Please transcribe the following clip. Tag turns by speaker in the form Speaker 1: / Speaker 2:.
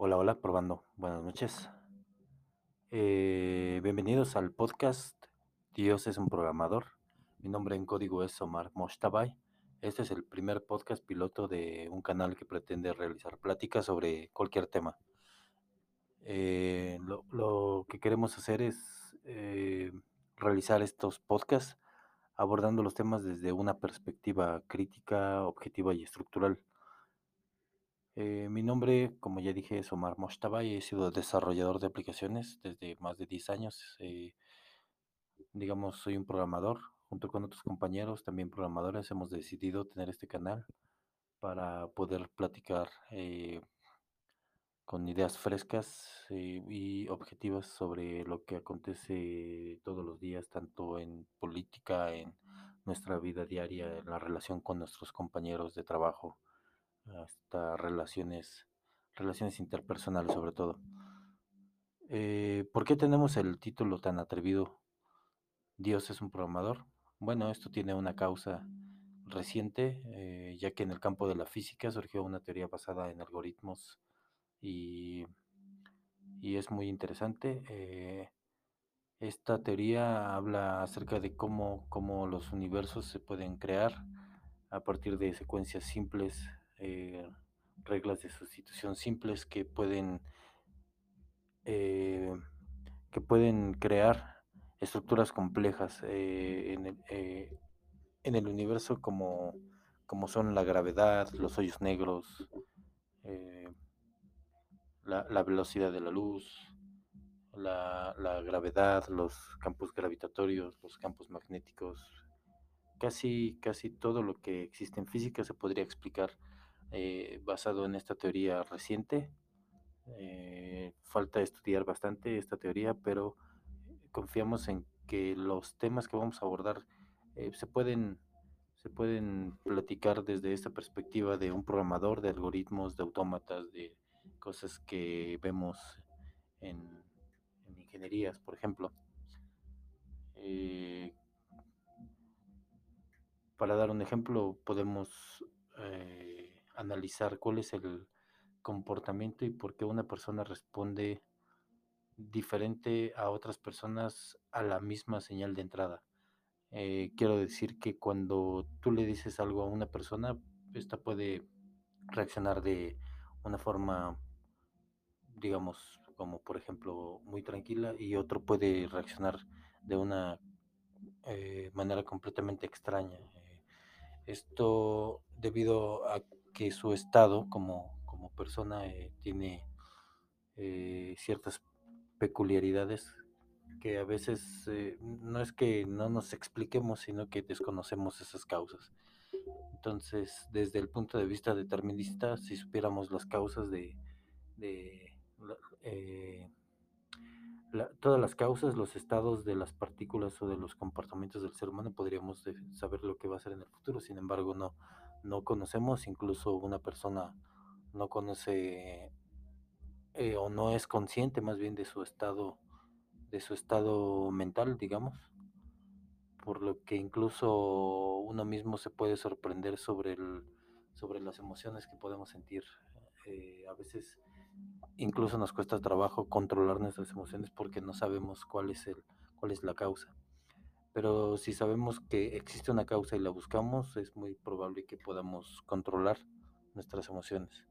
Speaker 1: Hola, hola, probando. Buenas noches. Eh, bienvenidos al podcast Dios es un programador. Mi nombre en código es Omar Mostabay. Este es el primer podcast piloto de un canal que pretende realizar pláticas sobre cualquier tema. Eh, lo, lo que queremos hacer es eh, realizar estos podcasts abordando los temas desde una perspectiva crítica, objetiva y estructural. Eh, mi nombre, como ya dije, es Omar Mostabay. He sido desarrollador de aplicaciones desde más de 10 años. Eh, digamos, soy un programador. Junto con otros compañeros, también programadores, hemos decidido tener este canal para poder platicar eh, con ideas frescas eh, y objetivas sobre lo que acontece todos los días, tanto en política, en nuestra vida diaria, en la relación con nuestros compañeros de trabajo hasta relaciones, relaciones interpersonales sobre todo. Eh, ¿Por qué tenemos el título tan atrevido? Dios es un programador. Bueno, esto tiene una causa reciente, eh, ya que en el campo de la física surgió una teoría basada en algoritmos y, y es muy interesante. Eh, esta teoría habla acerca de cómo, cómo los universos se pueden crear a partir de secuencias simples eh, reglas de sustitución simples que pueden, eh, que pueden crear estructuras complejas eh, en, el, eh, en, el, universo como, como, son la gravedad, los hoyos negros, eh, la, la, velocidad de la luz, la, la, gravedad, los campos gravitatorios, los campos magnéticos. Casi, casi todo lo que existe en física se podría explicar eh, basado en esta teoría reciente. Eh, falta estudiar bastante esta teoría, pero confiamos en que los temas que vamos a abordar eh, se pueden se pueden platicar desde esta perspectiva de un programador, de algoritmos, de autómatas, de cosas que vemos en, en ingenierías, por ejemplo. Para dar un ejemplo, podemos analizar cuál es el comportamiento y por qué una persona responde diferente a otras personas a la misma señal de entrada. Eh, quiero decir que cuando tú le dices algo a una persona, esta puede reaccionar de una forma, digamos, como por ejemplo muy tranquila y otro puede reaccionar de una eh, manera completamente extraña. Eh, esto debido a que su estado como, como persona eh, tiene eh, ciertas peculiaridades que a veces eh, no es que no nos expliquemos, sino que desconocemos esas causas. Entonces, desde el punto de vista determinista, si supiéramos las causas de, todas las causas, los estados de las partículas o de los comportamientos del ser humano, podríamos saber lo que va a ser en el futuro. Sin embargo, no, no conocemos, incluso una persona no conoce eh, o no es consciente más bien de su estado de su estado mental, digamos, por lo que incluso uno mismo se puede sorprender sobre el, sobre las emociones que podemos sentir. Eh, a veces incluso nos cuesta trabajo controlar nuestras emociones porque no sabemos cuál es el cuál es la causa pero si sabemos que existe una causa y la buscamos, es muy probable que podamos controlar nuestras emociones.